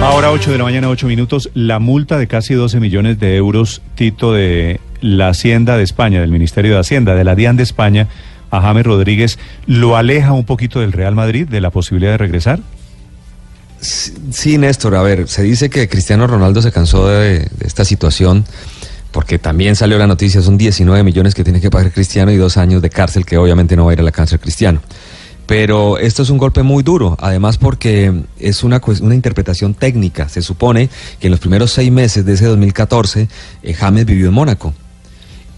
Ahora 8 de la mañana, 8 minutos. La multa de casi 12 millones de euros, Tito, de la Hacienda de España, del Ministerio de Hacienda, de la DIAN de España, a James Rodríguez, ¿lo aleja un poquito del Real Madrid, de la posibilidad de regresar? Sí, Néstor, a ver, se dice que Cristiano Ronaldo se cansó de, de, esta situación porque también salió la noticia, son 19 millones que tiene que pagar Cristiano y dos años de cárcel que obviamente no va a ir a la cárcel Cristiano. Pero esto es un golpe muy duro, además porque es una, una interpretación técnica. Se supone que en los primeros seis meses de ese 2014 eh, James vivió en Mónaco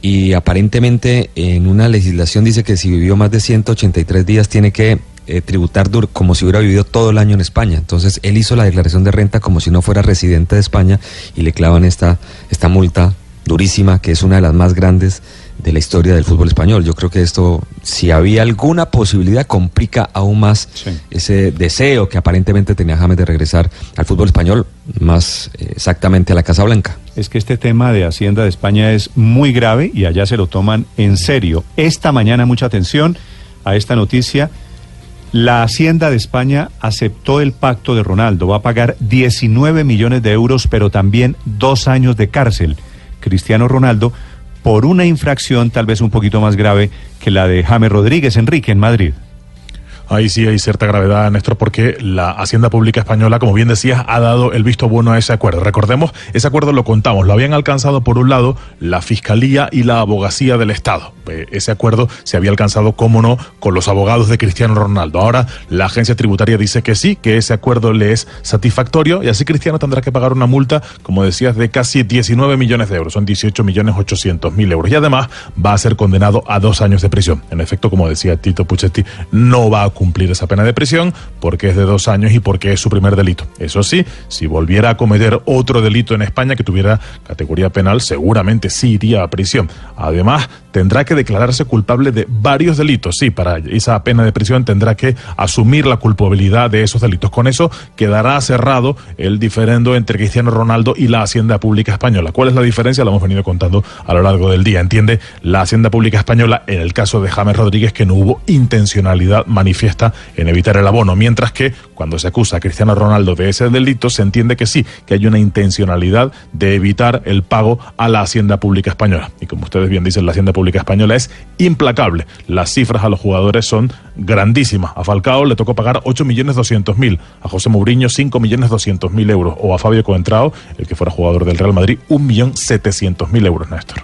y aparentemente en una legislación dice que si vivió más de 183 días tiene que eh, tributar como si hubiera vivido todo el año en España. Entonces él hizo la declaración de renta como si no fuera residente de España y le clavan esta, esta multa durísima, que es una de las más grandes de la historia del fútbol español. Yo creo que esto, si había alguna posibilidad, complica aún más sí. ese deseo que aparentemente tenía James de regresar al fútbol español, más eh, exactamente a la Casa Blanca. Es que este tema de Hacienda de España es muy grave y allá se lo toman en serio. Esta mañana, mucha atención a esta noticia. La Hacienda de España aceptó el pacto de Ronaldo. Va a pagar 19 millones de euros, pero también dos años de cárcel. Cristiano Ronaldo por una infracción tal vez un poquito más grave que la de James Rodríguez Enrique en Madrid. Ahí sí hay cierta gravedad, Néstor, porque la Hacienda Pública Española, como bien decías, ha dado el visto bueno a ese acuerdo. Recordemos, ese acuerdo lo contamos, lo habían alcanzado por un lado la Fiscalía y la Abogacía del Estado. Ese acuerdo se había alcanzado, cómo no, con los abogados de Cristiano Ronaldo. Ahora la agencia tributaria dice que sí, que ese acuerdo le es satisfactorio y así Cristiano tendrá que pagar una multa, como decías, de casi 19 millones de euros, son 18 millones 800 mil euros. Y además va a ser condenado a dos años de prisión. En efecto, como decía Tito Puchetti, no va a cumplir esa pena de prisión porque es de dos años y porque es su primer delito. Eso sí, si volviera a cometer otro delito en España que tuviera categoría penal, seguramente sí iría a prisión. Además, tendrá que declararse culpable de varios delitos. Sí, para esa pena de prisión tendrá que asumir la culpabilidad de esos delitos. Con eso quedará cerrado el diferendo entre Cristiano Ronaldo y la Hacienda Pública Española. ¿Cuál es la diferencia? La hemos venido contando a lo largo del día. Entiende la Hacienda Pública Española en el caso de James Rodríguez que no hubo intencionalidad manifiesta en evitar el abono, mientras que cuando se acusa a Cristiano Ronaldo de ese delito se entiende que sí, que hay una intencionalidad de evitar el pago a la Hacienda Pública Española. Y como ustedes bien dicen, la Hacienda Pública Española es implacable. Las cifras a los jugadores son grandísimas. A Falcao le tocó pagar 8 millones 200 mil, a José Mourinho 5 millones 200 mil euros, o a Fabio Coentrao, el que fuera jugador del Real Madrid, 1 millón 700 mil euros, Néstor.